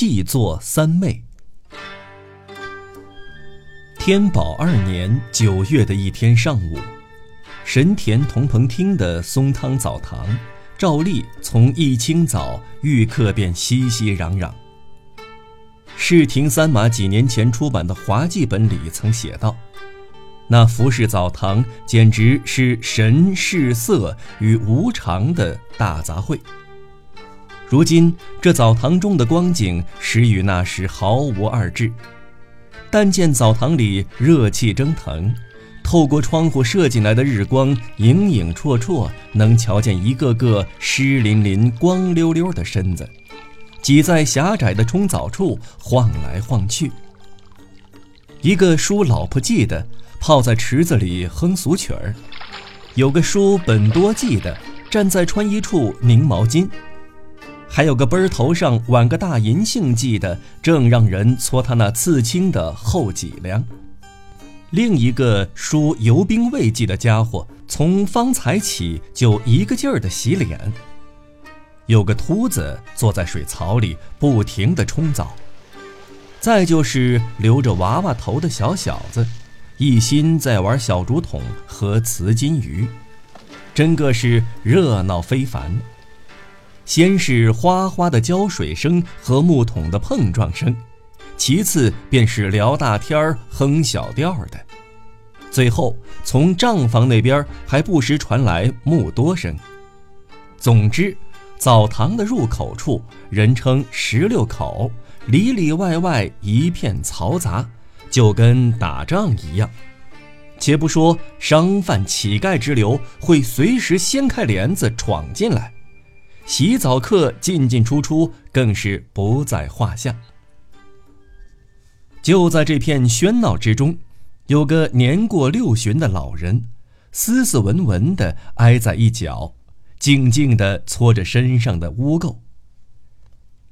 细作三昧。天宝二年九月的一天上午，神田同朋厅的松汤澡堂，照例从一清早遇客便熙熙攘攘。世亭三马几年前出版的滑稽本里曾写道。那服饰澡堂简直是神事色与无常的大杂烩。如今这澡堂中的光景，实与那时毫无二致。但见澡堂里热气蒸腾，透过窗户射进来的日光，影影绰绰，能瞧见一个个湿淋淋、光溜溜的身子，挤在狭窄的冲澡处晃来晃去。一个梳老婆髻的。泡在池子里哼俗曲儿，有个梳本多髻的站在穿衣处拧毛巾，还有个奔儿头上挽个大银杏髻的正让人搓他那刺青的后脊梁。另一个梳油兵卫髻的家伙从方才起就一个劲儿的洗脸。有个秃子坐在水槽里不停地冲澡，再就是留着娃娃头的小小子。一心在玩小竹筒和瓷金鱼，真个是热闹非凡。先是哗哗的浇水声和木桶的碰撞声，其次便是聊大天儿、哼小调的，最后从账房那边还不时传来木多声。总之，澡堂的入口处人称十六口，里里外外一片嘈杂。就跟打仗一样，且不说商贩乞丐之流会随时掀开帘子闯进来，洗澡客进进出出更是不在话下。就在这片喧闹之中，有个年过六旬的老人，斯斯文文的挨在一角，静静的搓着身上的污垢，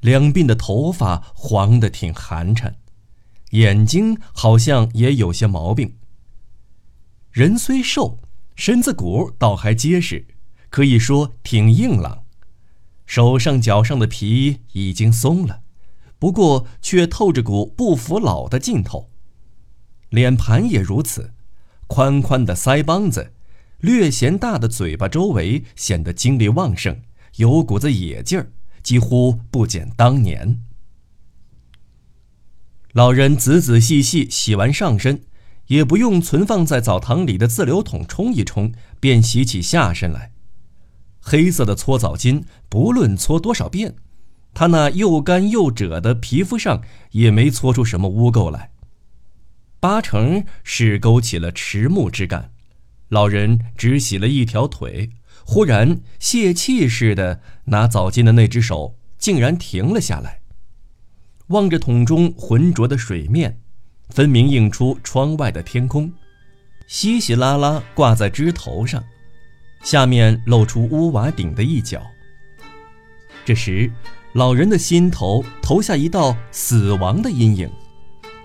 两鬓的头发黄得挺寒碜。眼睛好像也有些毛病。人虽瘦，身子骨倒还结实，可以说挺硬朗。手上脚上的皮已经松了，不过却透着股不服老的劲头。脸盘也如此，宽宽的腮帮子，略嫌大的嘴巴周围显得精力旺盛，有股子野劲儿，几乎不减当年。老人仔仔细细洗完上身，也不用存放在澡堂里的自流桶冲一冲，便洗起下身来。黑色的搓澡巾，不论搓多少遍，他那又干又褶的皮肤上也没搓出什么污垢来。八成是勾起了迟暮之感。老人只洗了一条腿，忽然泄气似的，拿澡巾的那只手竟然停了下来。望着桶中浑浊的水面，分明映出窗外的天空，稀稀拉拉挂在枝头上，下面露出屋瓦顶的一角。这时，老人的心头投下一道死亡的阴影，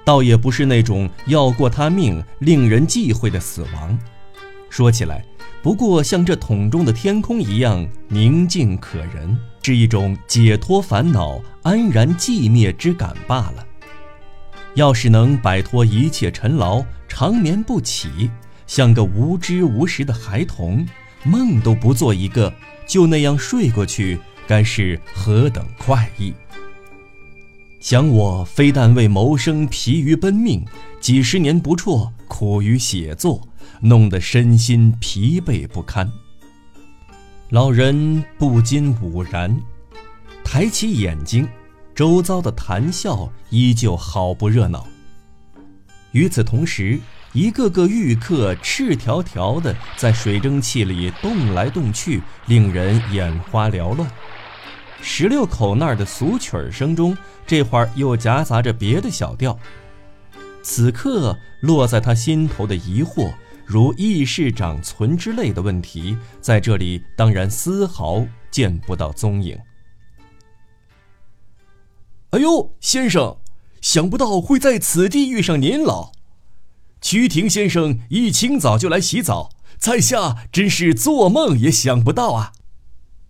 倒也不是那种要过他命、令人忌讳的死亡，说起来，不过像这桶中的天空一样宁静可人。是一种解脱烦恼、安然寂灭之感罢了。要是能摆脱一切尘劳，长眠不起，像个无知无识的孩童，梦都不做一个，就那样睡过去，该是何等快意！想我非但为谋生疲于奔命，几十年不辍，苦于写作，弄得身心疲惫不堪。老人不禁兀然，抬起眼睛，周遭的谈笑依旧好不热闹。与此同时，一个个玉客赤条条的在水蒸气里动来动去，令人眼花缭乱。十六口那儿的俗曲儿声中，这会儿又夹杂着别的小调。此刻落在他心头的疑惑。如议事长存之类的问题，在这里当然丝毫见不到踪影。哎呦，先生，想不到会在此地遇上您老。曲亭先生一清早就来洗澡，在下真是做梦也想不到啊。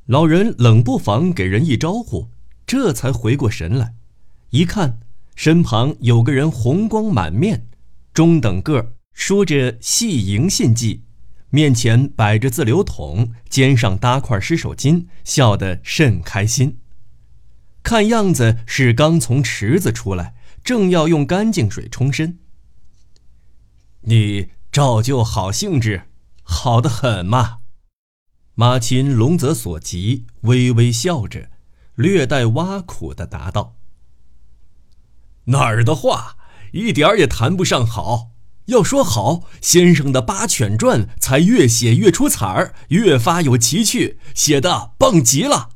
老人冷不防给人一招呼，这才回过神来，一看，身旁有个人红光满面，中等个儿，梳着细银信髻，面前摆着自流桶，肩上搭块湿手巾，笑得甚开心。看样子是刚从池子出来，正要用干净水冲身。你照旧好兴致，好得很嘛。马琴龙泽所及，微微笑着，略带挖苦的答道：“哪儿的话，一点儿也谈不上好。要说好，先生的《八犬传》才越写越出彩儿，越发有奇趣，写的棒极了。”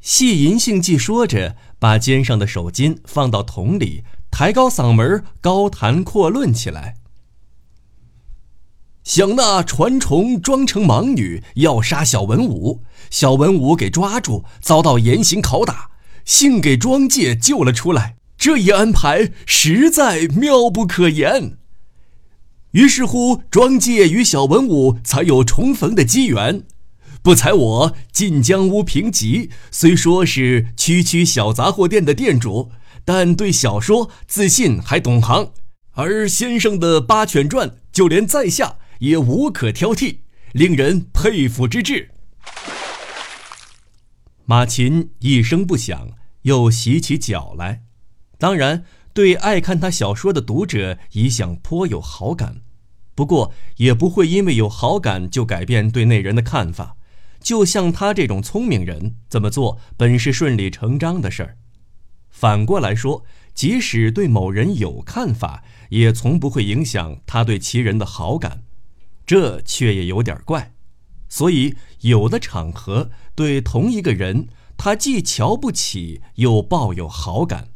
细银杏记说着，把肩上的手巾放到桶里，抬高嗓门高谈阔论起来。想那传虫装成盲女要杀小文武，小文武给抓住，遭到严刑拷打，幸给庄介救了出来。这一安排实在妙不可言。于是乎，庄介与小文武才有重逢的机缘。不才我晋江屋平吉，虽说是区区小杂货店的店主，但对小说自信还懂行。而先生的《八犬传》，就连在下也无可挑剔，令人佩服之至。马琴一声不响，又洗起脚来。当然，对爱看他小说的读者一向颇有好感，不过也不会因为有好感就改变对那人的看法。就像他这种聪明人，怎么做本是顺理成章的事儿。反过来说，即使对某人有看法，也从不会影响他对其人的好感，这却也有点怪。所以，有的场合对同一个人，他既瞧不起，又抱有好感。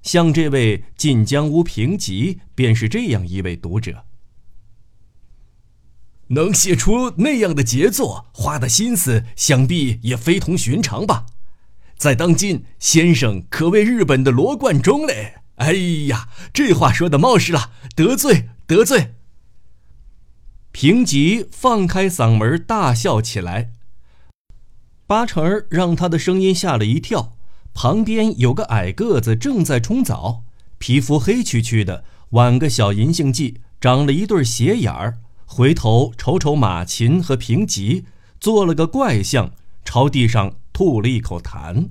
像这位晋江屋平吉，便是这样一位读者。能写出那样的杰作，花的心思想必也非同寻常吧。在当今，先生可谓日本的罗贯中嘞。哎呀，这话说的冒失了，得罪得罪。平吉放开嗓门大笑起来，八成儿让他的声音吓了一跳。旁边有个矮个子正在冲澡，皮肤黑黢黢的，挽个小银杏髻，长了一对斜眼儿。回头瞅瞅马琴和平吉，做了个怪相，朝地上吐了一口痰。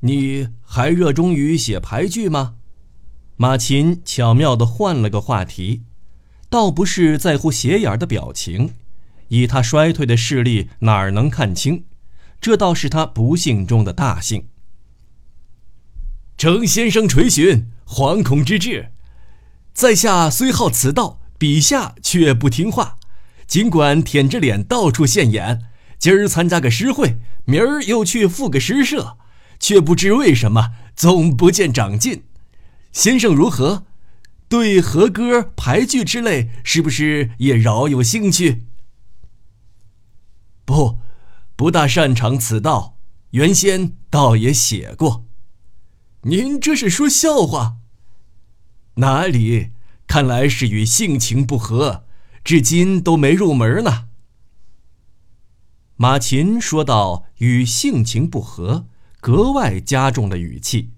你还热衷于写牌剧吗？马琴巧妙的换了个话题，倒不是在乎斜眼的表情，以他衰退的视力哪儿能看清？这倒是他不幸中的大幸。程先生垂询，惶恐之至。在下虽好此道，笔下却不听话。尽管舔着脸到处现眼，今儿参加个诗会，明儿又去赴个诗社，却不知为什么总不见长进。先生如何？对和歌、牌剧之类，是不是也饶有兴趣？不，不大擅长此道。原先倒也写过。您这是说笑话？哪里？看来是与性情不合，至今都没入门呢。马琴说到“与性情不合”，格外加重了语气。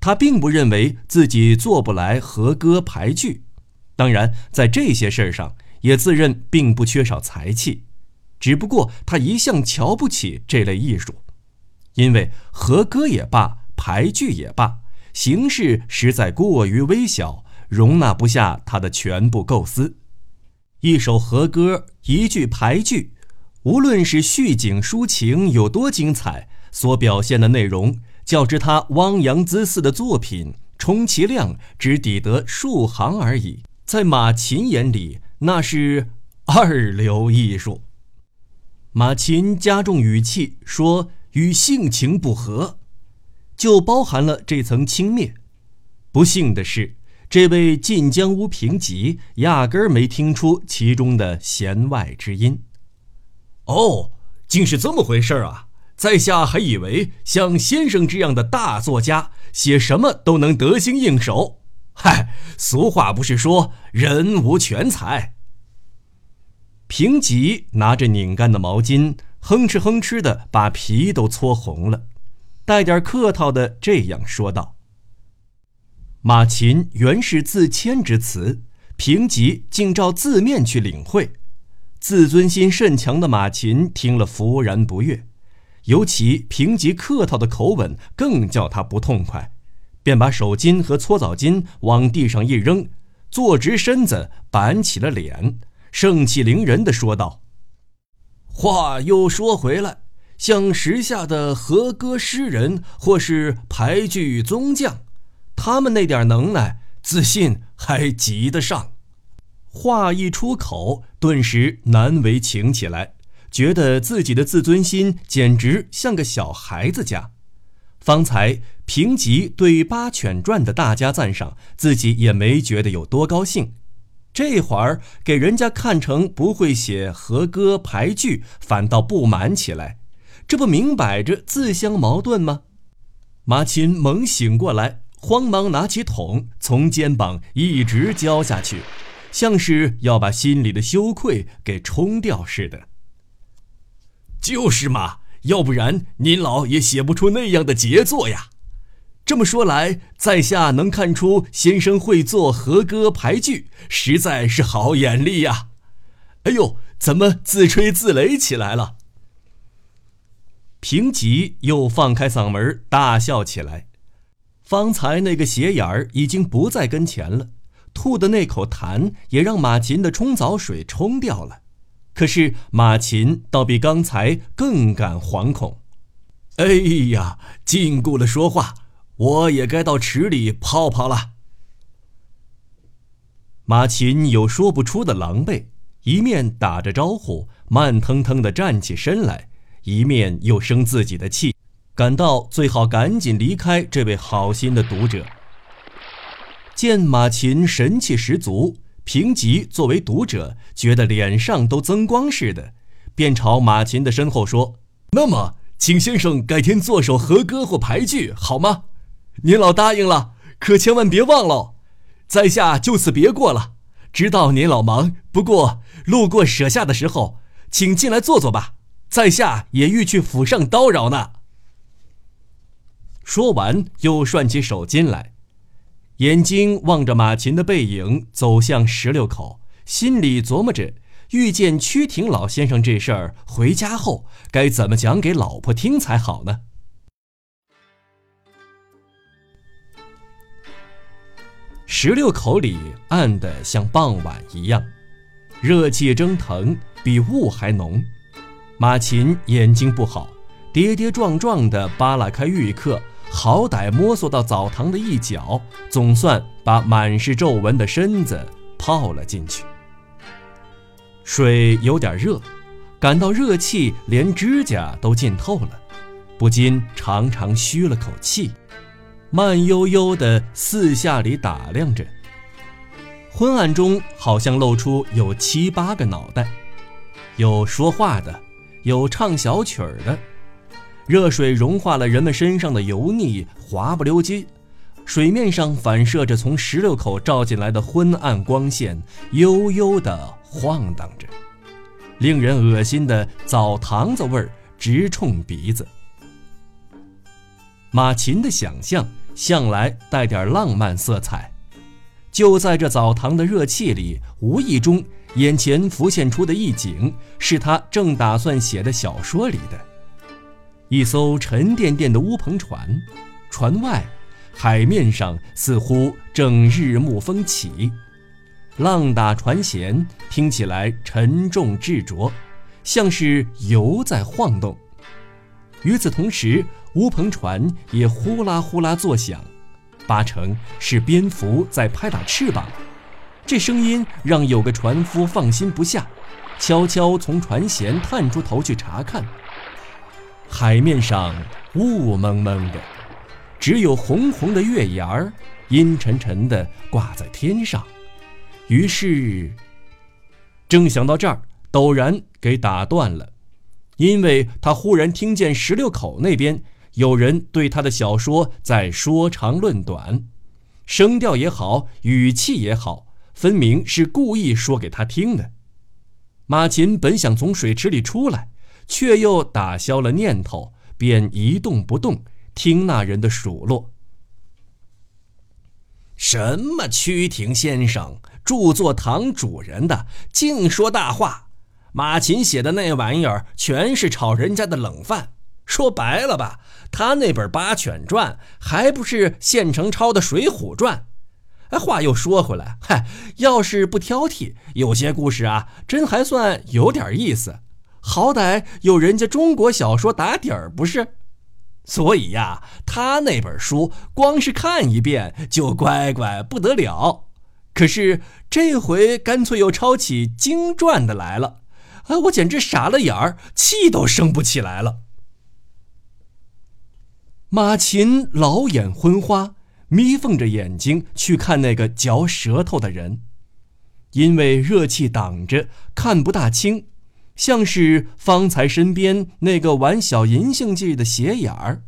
他并不认为自己做不来和歌排剧，当然在这些事儿上也自认并不缺少才气，只不过他一向瞧不起这类艺术，因为和歌也罢，排剧也罢。形式实在过于微小，容纳不下他的全部构思。一首和歌，一句排句，无论是叙景抒情有多精彩，所表现的内容，较之他汪洋恣肆的作品，充其量只抵得数行而已。在马琴眼里，那是二流艺术。马琴加重语气说：“与性情不合。”就包含了这层轻蔑。不幸的是，这位晋江屋平吉压根儿没听出其中的弦外之音。哦，竟是这么回事啊！在下还以为像先生这样的大作家，写什么都能得心应手。嗨，俗话不是说人无全才。平吉拿着拧干的毛巾，哼哧哼哧的把皮都搓红了，带点客套的这样说道：“马琴原是自谦之词，平吉竟照字面去领会。自尊心甚强的马琴听了弗然不悦，尤其平吉客套的口吻更叫他不痛快，便把手巾和搓澡巾往地上一扔，坐直身子，板起了脸，盛气凌人的说道。”话又说回来，像时下的和歌诗人或是牌剧宗将，他们那点能耐，自信还及得上。话一出口，顿时难为情起来，觉得自己的自尊心简直像个小孩子家。方才平吉对《八犬传》的大加赞赏，自己也没觉得有多高兴。这会儿给人家看成不会写和歌排句，反倒不满起来，这不明摆着自相矛盾吗？马琴猛醒过来，慌忙拿起桶，从肩膀一直浇下去，像是要把心里的羞愧给冲掉似的。就是嘛，要不然您老也写不出那样的杰作呀。这么说来，在下能看出先生会做和歌牌剧，实在是好眼力呀！哎呦，怎么自吹自擂起来了？平吉又放开嗓门大笑起来。方才那个斜眼儿已经不在跟前了，吐的那口痰也让马琴的冲澡水冲掉了。可是马琴倒比刚才更感惶恐。哎呀，禁锢了说话。我也该到池里泡泡了。马琴有说不出的狼狈，一面打着招呼，慢腾腾的站起身来，一面又生自己的气，感到最好赶紧离开这位好心的读者。见马琴神气十足，平吉作为读者，觉得脸上都增光似的，便朝马琴的身后说：“那么，请先生改天做首和歌或牌剧，好吗？”您老答应了，可千万别忘了，在下就此别过了。知道您老忙，不过路过舍下的时候，请进来坐坐吧。在下也欲去府上叨扰呢。说完，又涮起手巾来，眼睛望着马琴的背影走向石榴口，心里琢磨着遇见曲亭老先生这事儿，回家后该怎么讲给老婆听才好呢？石榴口里暗的像傍晚一样，热气蒸腾，比雾还浓。马琴眼睛不好，跌跌撞撞地扒拉开浴客，好歹摸索到澡堂的一角，总算把满是皱纹的身子泡了进去。水有点热，感到热气连指甲都浸透了，不禁长长吁了口气。慢悠悠地四下里打量着，昏暗中好像露出有七八个脑袋，有说话的，有唱小曲儿的。热水融化了人们身上的油腻，滑不溜叽，水面上反射着从石榴口照进来的昏暗光线，悠悠地晃荡着，令人恶心的澡堂子味儿直冲鼻子。马琴的想象。向来带点浪漫色彩，就在这澡堂的热气里，无意中眼前浮现出的一景，是他正打算写的小说里的：一艘沉甸甸的乌篷船，船外海面上似乎正日暮风起，浪打船舷，听起来沉重执着，像是油在晃动。与此同时，乌篷船也呼啦呼啦作响，八成是蝙蝠在拍打翅膀。这声音让有个船夫放心不下，悄悄从船舷探出头去查看。海面上雾蒙蒙的，只有红红的月牙儿阴沉沉地挂在天上。于是，正想到这儿，陡然给打断了，因为他忽然听见十六口那边。有人对他的小说在说长论短，声调也好，语气也好，分明是故意说给他听的。马琴本想从水池里出来，却又打消了念头，便一动不动，听那人的数落。什么曲亭先生，著作堂主人的，净说大话。马琴写的那玩意儿，全是炒人家的冷饭。说白了吧，他那本《八犬传》还不是现成抄的《水浒传》？哎，话又说回来，嗨，要是不挑剔，有些故事啊，真还算有点意思。好歹有人家中国小说打底儿，不是？所以呀，他那本书光是看一遍就乖乖不得了。可是这回干脆又抄起经传的来了，啊，我简直傻了眼儿，气都生不起来了。马琴老眼昏花，眯缝着眼睛去看那个嚼舌头的人，因为热气挡着，看不大清，像是方才身边那个玩小银杏记的斜眼儿。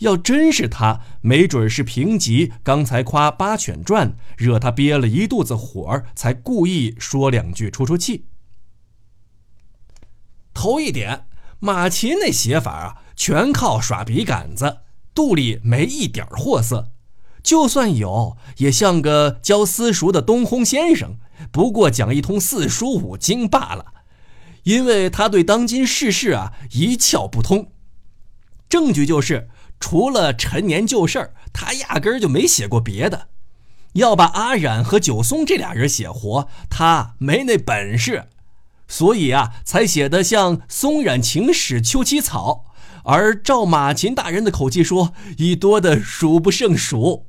要真是他，没准是平吉刚才夸《八犬传》，惹他憋了一肚子火，才故意说两句出出气。头一点，马琴那写法啊，全靠耍笔杆子。肚里没一点货色，就算有，也像个教私塾的东烘先生，不过讲一通四书五经罢了。因为他对当今世事啊一窍不通。证据就是，除了陈年旧事儿，他压根儿就没写过别的。要把阿染和九松这俩人写活，他没那本事，所以啊，才写的像松染情史秋凄草。而照马琴大人的口气说，已多得数不胜数。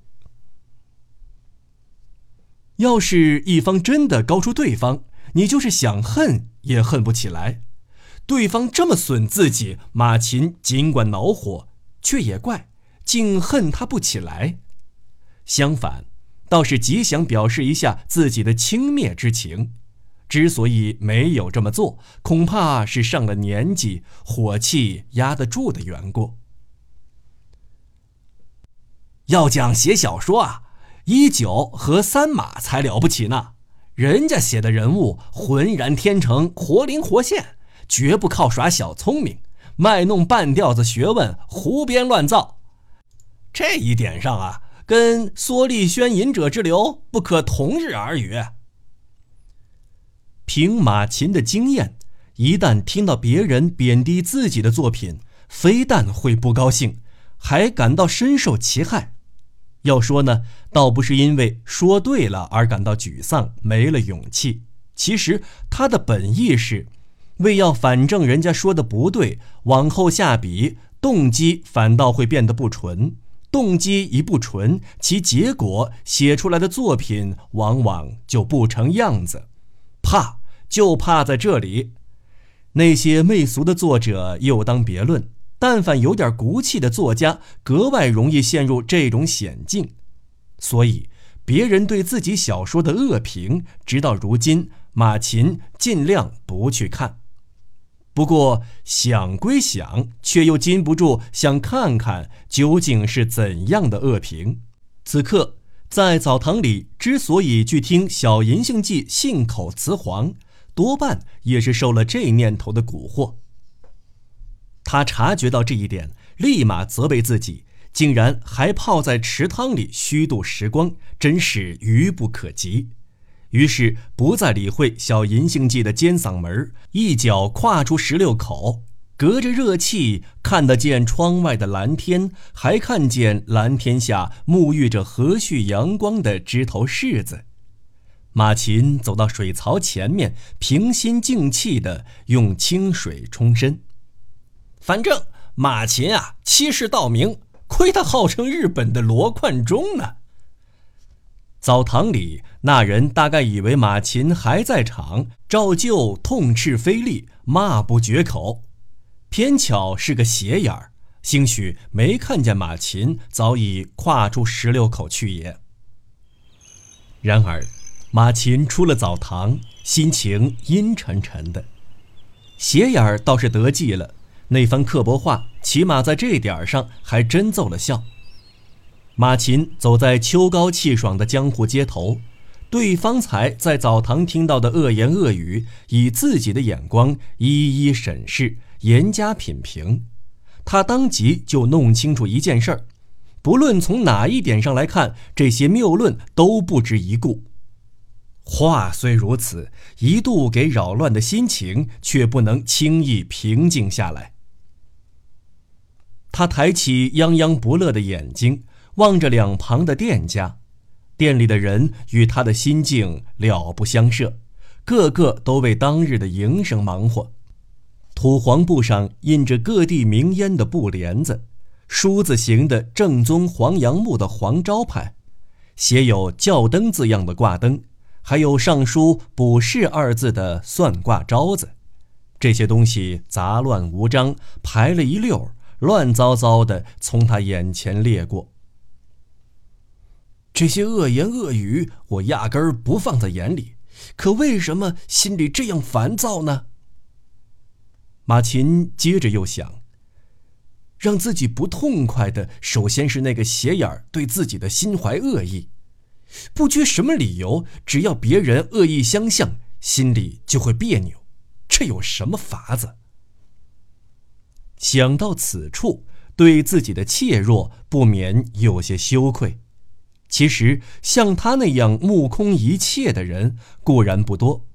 要是一方真的高出对方，你就是想恨也恨不起来。对方这么损自己，马琴尽管恼火，却也怪，竟恨他不起来。相反，倒是极想表示一下自己的轻蔑之情。之所以没有这么做，恐怕是上了年纪，火气压得住的缘故。要讲写小说啊，一九和三马才了不起呢。人家写的人物浑然天成，活灵活现，绝不靠耍小聪明，卖弄半吊子学问，胡编乱造。这一点上啊，跟蓑笠轩隐者之流不可同日而语。凭马琴的经验，一旦听到别人贬低自己的作品，非但会不高兴，还感到深受其害。要说呢，倒不是因为说对了而感到沮丧，没了勇气。其实他的本意是，为要反正人家说的不对，往后下笔动机反倒会变得不纯。动机一不纯，其结果写出来的作品往往就不成样子。怕。就怕在这里，那些媚俗的作者又当别论。但凡有点骨气的作家，格外容易陷入这种险境。所以，别人对自己小说的恶评，直到如今，马琴尽量不去看。不过想归想，却又禁不住想看看究竟是怎样的恶评。此刻在澡堂里，之所以去听小银杏记信口雌黄。多半也是受了这念头的蛊惑。他察觉到这一点，立马责备自己，竟然还泡在池塘里虚度时光，真是愚不可及。于是不再理会小银杏记的尖嗓门，一脚跨出十六口，隔着热气看得见窗外的蓝天，还看见蓝天下沐浴着和煦阳光的枝头柿子。马琴走到水槽前面，平心静气地用清水冲身。反正马琴啊，欺世盗名，亏他号称日本的罗贯中呢。澡堂里那人大概以为马琴还在场，照旧痛斥非利，骂不绝口。偏巧是个斜眼儿，兴许没看见马琴早已跨出十六口去也。然而。马琴出了澡堂，心情阴沉沉的，斜眼儿倒是得计了。那番刻薄话，起码在这点儿上还真奏了效。马琴走在秋高气爽的江湖街头，对方才在澡堂听到的恶言恶语，以自己的眼光一一审视，严加品评。他当即就弄清楚一件事儿：不论从哪一点上来看，这些谬论都不值一顾。话虽如此，一度给扰乱的心情却不能轻易平静下来。他抬起泱泱不乐的眼睛，望着两旁的店家，店里的人与他的心境了不相涉，个个都为当日的营生忙活。土黄布上印着各地名烟的布帘子，梳子形的正宗黄杨木的黄招牌，写有“轿灯”字样的挂灯，还有上书“卜筮”二字的算卦招子，这些东西杂乱无章，排了一溜儿，乱糟糟的从他眼前掠过。这些恶言恶语，我压根儿不放在眼里，可为什么心里这样烦躁呢？马琴接着又想：让自己不痛快的，首先是那个斜眼儿对自己的心怀恶意，不拘什么理由，只要别人恶意相向，心里就会别扭，这有什么法子？想到此处，对自己的怯弱不免有些羞愧。其实像他那样目空一切的人固然不多。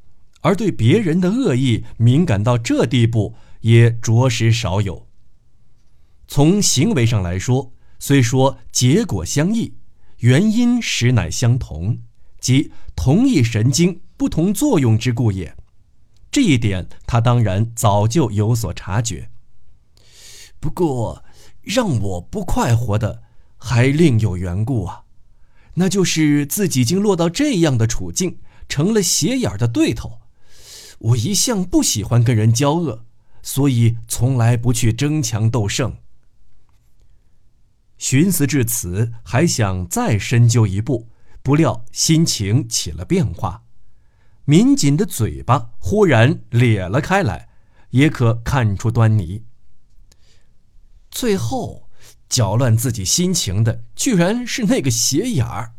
而对别人的恶意敏感到这地步，也着实少有。从行为上来说，虽说结果相异，原因实乃相同，即同一神经不同作用之故也。这一点他当然早就有所察觉。不过，让我不快活的还另有缘故啊，那就是自己竟落到这样的处境，成了斜眼的对头。我一向不喜欢跟人交恶，所以从来不去争强斗胜。寻思至此，还想再深究一步，不料心情起了变化，抿紧的嘴巴忽然咧了开来，也可看出端倪。最后，搅乱自己心情的居然是那个斜眼儿，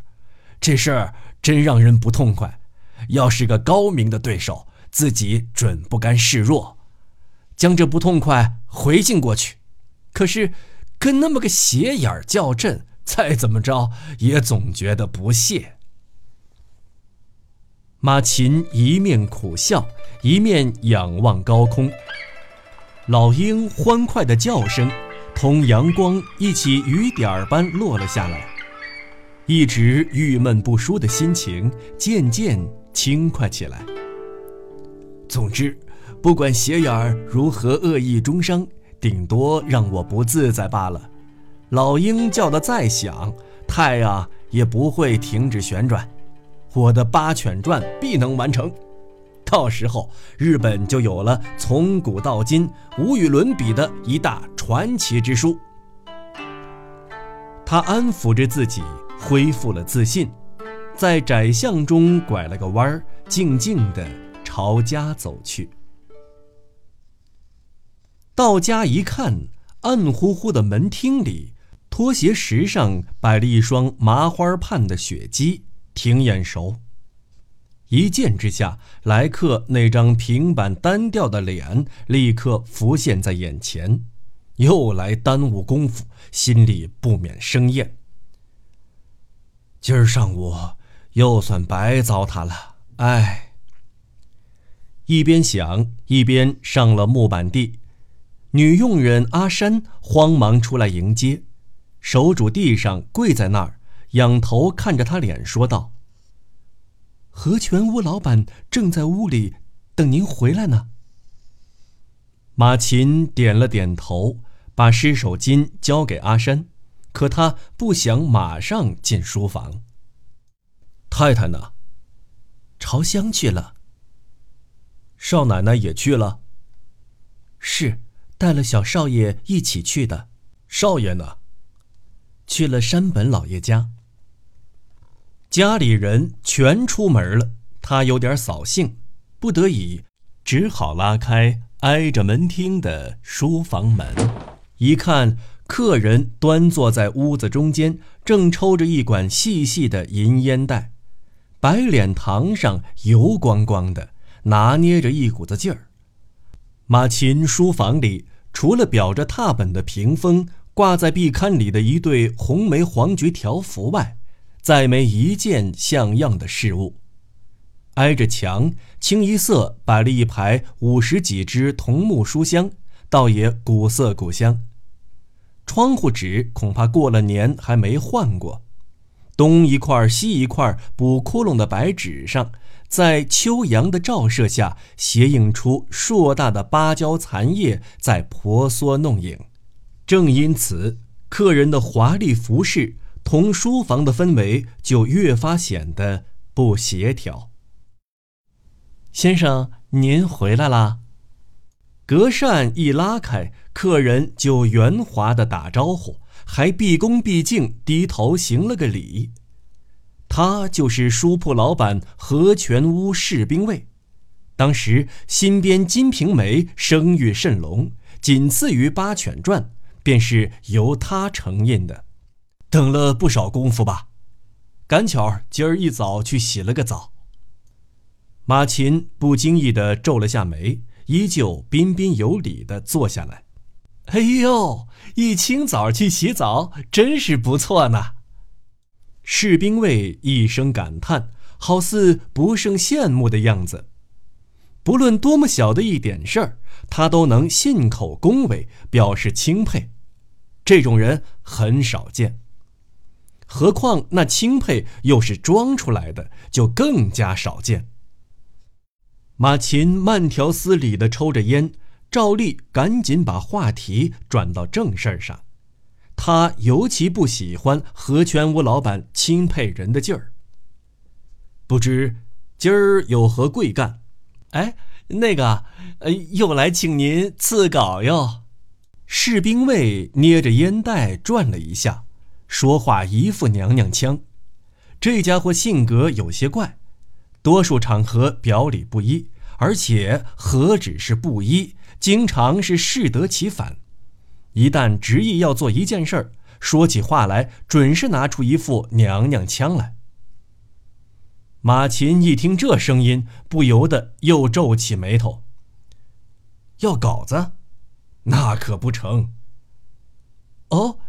这事儿真让人不痛快。要是个高明的对手。自己准不甘示弱，将这不痛快回敬过去。可是，跟那么个斜眼儿较阵，再怎么着也总觉得不屑。马琴一面苦笑，一面仰望高空。老鹰欢快的叫声，同阳光一起雨点儿般落了下来。一直郁闷不舒的心情渐渐轻快起来。总之，不管斜眼儿如何恶意中伤，顶多让我不自在罢了。老鹰叫得再响，太阳也不会停止旋转。我的八犬传必能完成，到时候日本就有了从古到今无与伦比的一大传奇之书。他安抚着自己，恢复了自信，在窄巷中拐了个弯儿，静静地。朝家走去，到家一看，暗乎乎的门厅里，拖鞋石上摆了一双麻花畔的雪屐，挺眼熟。一见之下，莱克那张平板单调的脸立刻浮现在眼前，又来耽误功夫，心里不免生厌。今儿上午又算白糟蹋了，哎。一边想，一边上了木板地。女佣人阿山慌忙出来迎接，手拄地上跪在那儿，仰头看着他脸说道：“和泉屋老板正在屋里等您回来呢。”马琴点了点头，把湿手巾交给阿山，可他不想马上进书房。太太呢？朝乡去了。少奶奶也去了。是，带了小少爷一起去的。少爷呢？去了山本老爷家。家里人全出门了，他有点扫兴，不得已，只好拉开挨着门厅的书房门，一看，客人端坐在屋子中间，正抽着一管细细的银烟袋，白脸膛上油光光的。拿捏着一股子劲儿，马琴书房里，除了裱着拓本的屏风、挂在壁龛里的一对红梅黄菊条幅外，再没一件像样的事物。挨着墙，清一色摆了一排五十几只桐木书箱，倒也古色古香。窗户纸恐怕过了年还没换过，东一块西一块补窟窿的白纸上。在秋阳的照射下，斜映出硕大的芭蕉残叶在婆娑弄影。正因此，客人的华丽服饰同书房的氛围就越发显得不协调。先生，您回来啦！隔扇一拉开，客人就圆滑的打招呼，还毕恭毕敬低头行了个礼。他就是书铺老板何全屋士兵卫，当时新编《金瓶梅》声誉甚隆，仅次于《八犬传》，便是由他承印的。等了不少功夫吧？赶巧今儿一早去洗了个澡。马琴不经意地皱了下眉，依旧彬彬有礼地坐下来。哎呦，一清早去洗澡，真是不错呢。士兵卫一声感叹，好似不胜羡慕的样子。不论多么小的一点事儿，他都能信口恭维，表示钦佩。这种人很少见。何况那钦佩又是装出来的，就更加少见。马琴慢条斯理地抽着烟，照例赶紧把话题转到正事儿上。他尤其不喜欢何全屋老板钦佩人的劲儿。不知今儿有何贵干？哎，那个，呃，又来请您赐稿哟。士兵卫捏着烟袋转了一下，说话一副娘娘腔。这家伙性格有些怪，多数场合表里不一，而且何止是不一，经常是适得其反。一旦执意要做一件事儿，说起话来准是拿出一副娘娘腔来。马琴一听这声音，不由得又皱起眉头。要稿子，那可不成。哦，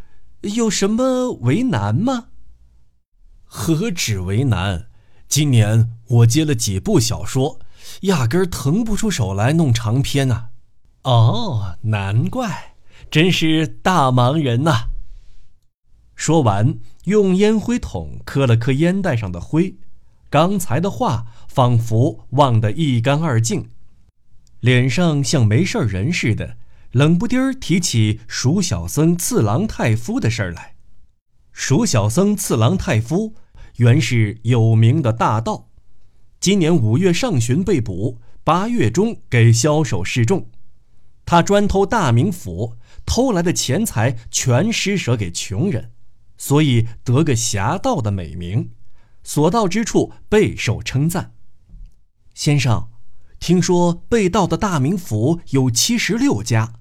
有什么为难吗？何止为难，今年我接了几部小说，压根儿腾不出手来弄长篇啊。哦，难怪。真是大忙人呐！说完，用烟灰筒磕了磕烟袋上的灰，刚才的话仿佛忘得一干二净，脸上像没事人似的，冷不丁儿提起鼠小僧次郎太夫的事儿来。鼠小僧次郎太夫原是有名的大盗，今年五月上旬被捕，八月中给枭首示众。他专偷大名府。偷来的钱财全施舍给穷人，所以得个侠盗的美名，所到之处备受称赞。先生，听说被盗的大名府有七十六家，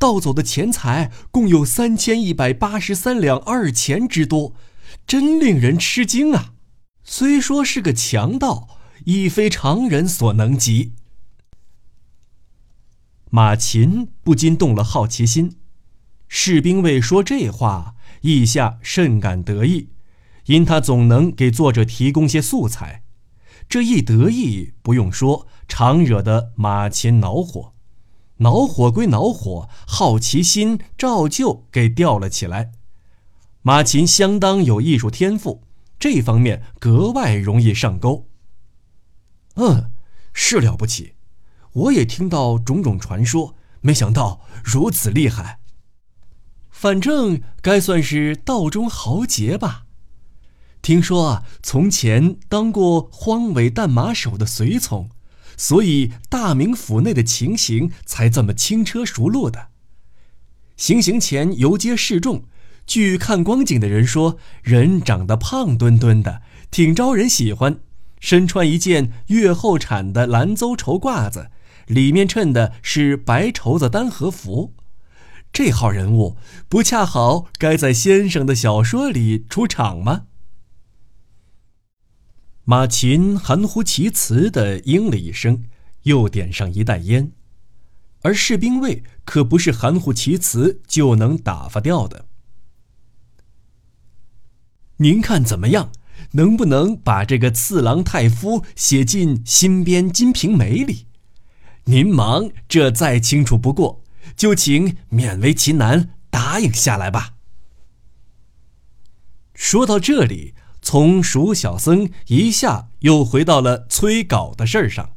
盗走的钱财共有三千一百八十三两二钱之多，真令人吃惊啊！虽说是个强盗，亦非常人所能及。马琴不禁动了好奇心。士兵卫说这话，意下甚感得意，因他总能给作者提供些素材。这一得意，不用说，常惹得马琴恼火。恼火归恼火，好奇心照旧给吊了起来。马琴相当有艺术天赋，这方面格外容易上钩。嗯，是了不起，我也听到种种传说，没想到如此厉害。反正该算是道中豪杰吧。听说啊，从前当过荒尾淡马手的随从，所以大名府内的情形才这么轻车熟路的。行刑前游街示众，据看光景的人说，人长得胖墩墩的，挺招人喜欢。身穿一件越后产的蓝邹绸褂子，里面衬的是白绸子单和服。这号人物不恰好该在先生的小说里出场吗？马琴含糊其辞的应了一声，又点上一袋烟。而士兵卫可不是含糊其辞就能打发掉的。您看怎么样？能不能把这个次郎太夫写进新编《金瓶梅》里？您忙，这再清楚不过，就请勉为其难答应下来吧。说到这里，从鼠小僧一下又回到了催稿的事儿上。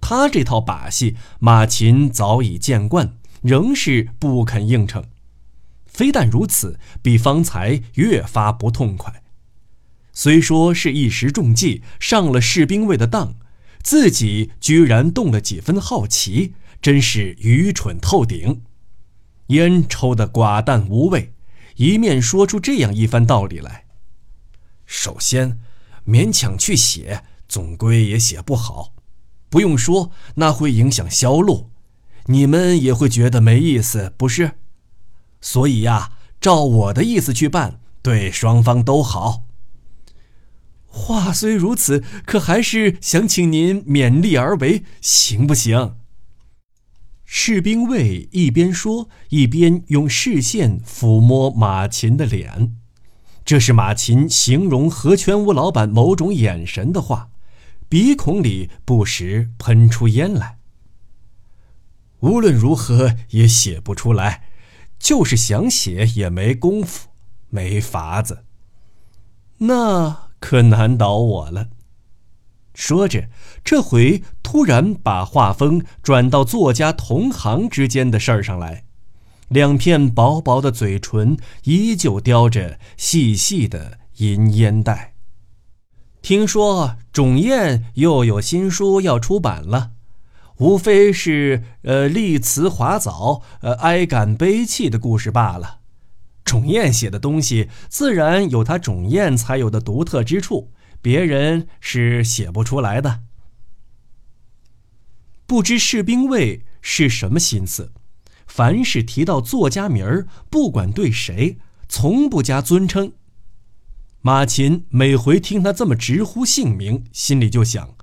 他这套把戏，马琴早已见惯，仍是不肯应承。非但如此，比方才越发不痛快。虽说是一时中计，上了士兵卫的当，自己居然动了几分好奇，真是愚蠢透顶。烟抽得寡淡无味，一面说出这样一番道理来：首先，勉强去写，总归也写不好。不用说，那会影响销路，你们也会觉得没意思，不是？所以呀，照我的意思去办，对双方都好。话虽如此，可还是想请您勉力而为，行不行？士兵卫一边说，一边用视线抚摸马琴的脸，这是马琴形容何全屋老板某种眼神的话。鼻孔里不时喷出烟来。无论如何也写不出来，就是想写也没功夫，没法子。那可难倒我了。说着，这回突然把画风转到作家同行之间的事儿上来，两片薄薄的嘴唇依旧叼着细细的银烟袋。听说种燕又有新书要出版了，无非是呃立辞华藻、呃哀感悲泣的故事罢了。种燕写的东西自然有他种燕才有的独特之处，别人是写不出来的。不知士兵卫是什么心思，凡是提到作家名儿，不管对谁，从不加尊称。马琴每回听他这么直呼姓名，心里就想：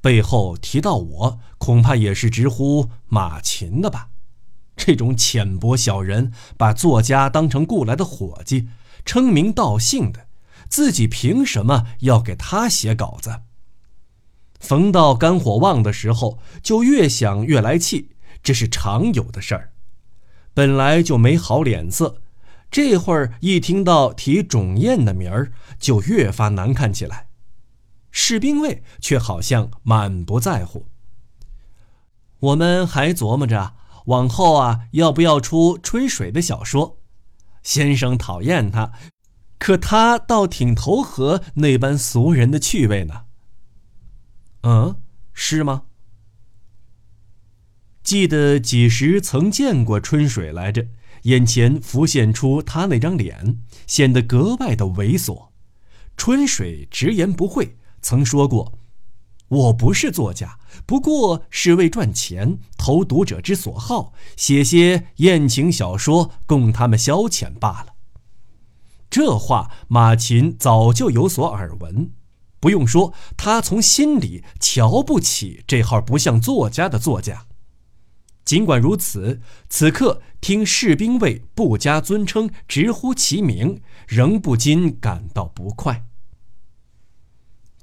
背后提到我，恐怕也是直呼马琴的吧？这种浅薄小人，把作家当成雇来的伙计，称名道姓的，自己凭什么要给他写稿子？逢到肝火旺的时候，就越想越来气，这是常有的事儿。本来就没好脸色。这会儿一听到提种燕的名儿，就越发难看起来。士兵卫却好像满不在乎。我们还琢磨着往后啊，要不要出吹水的小说？先生讨厌他，可他倒挺投合那般俗人的趣味呢。嗯，是吗？记得几时曾见过春水来着？眼前浮现出他那张脸，显得格外的猥琐。春水直言不讳，曾说过：“我不是作家，不过是为赚钱，投读者之所好，写些艳情小说供他们消遣罢了。”这话马琴早就有所耳闻，不用说，他从心里瞧不起这号不像作家的作家。尽管如此，此刻听士兵卫不加尊称，直呼其名，仍不禁感到不快。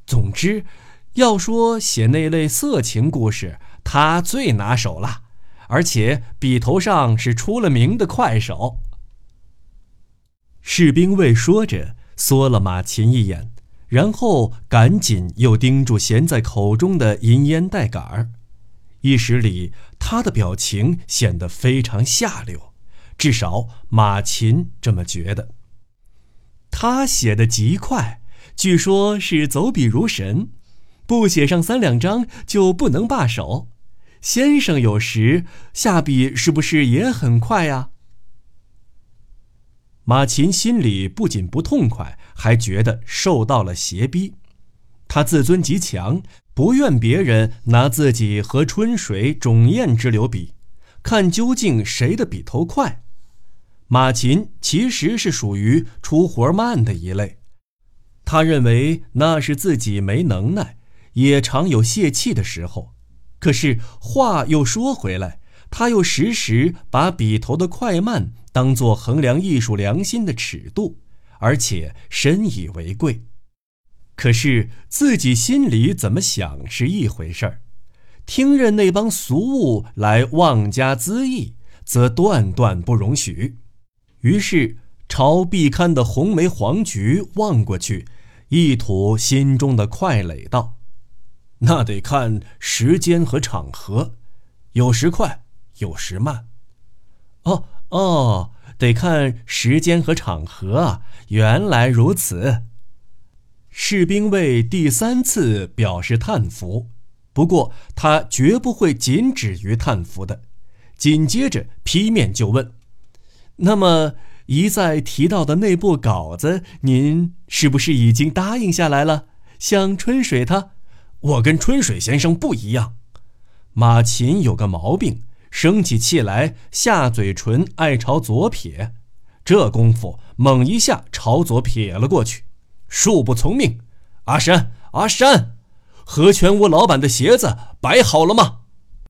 总之，要说写那类色情故事，他最拿手了，而且笔头上是出了名的快手。士兵卫说着，缩了马琴一眼，然后赶紧又盯住衔在口中的银烟袋杆儿。一时里，他的表情显得非常下流，至少马琴这么觉得。他写的极快，据说是走笔如神，不写上三两章就不能罢手。先生有时下笔是不是也很快呀？马琴心里不仅不痛快，还觉得受到了胁逼。他自尊极强。不愿别人拿自己和春水、种燕之流比，看究竟谁的笔头快。马琴其实是属于出活慢的一类，他认为那是自己没能耐，也常有泄气的时候。可是话又说回来，他又时时把笔头的快慢当作衡量艺术良心的尺度，而且深以为贵。可是自己心里怎么想是一回事儿，听任那帮俗物来妄加恣意，则断断不容许。于是朝壁龛的红梅黄菊望过去，一吐心中的快垒道：“那得看时间和场合，有时快，有时慢。哦哦，得看时间和场合啊！原来如此。”士兵卫第三次表示叹服，不过他绝不会仅止于叹服的。紧接着劈面就问：“那么一再提到的那部稿子，您是不是已经答应下来了？像春水他，我跟春水先生不一样。马琴有个毛病，生起气来下嘴唇爱朝左撇，这功夫猛一下朝左撇了过去。”恕不从命，阿山，阿山，何全屋老板的鞋子摆好了吗？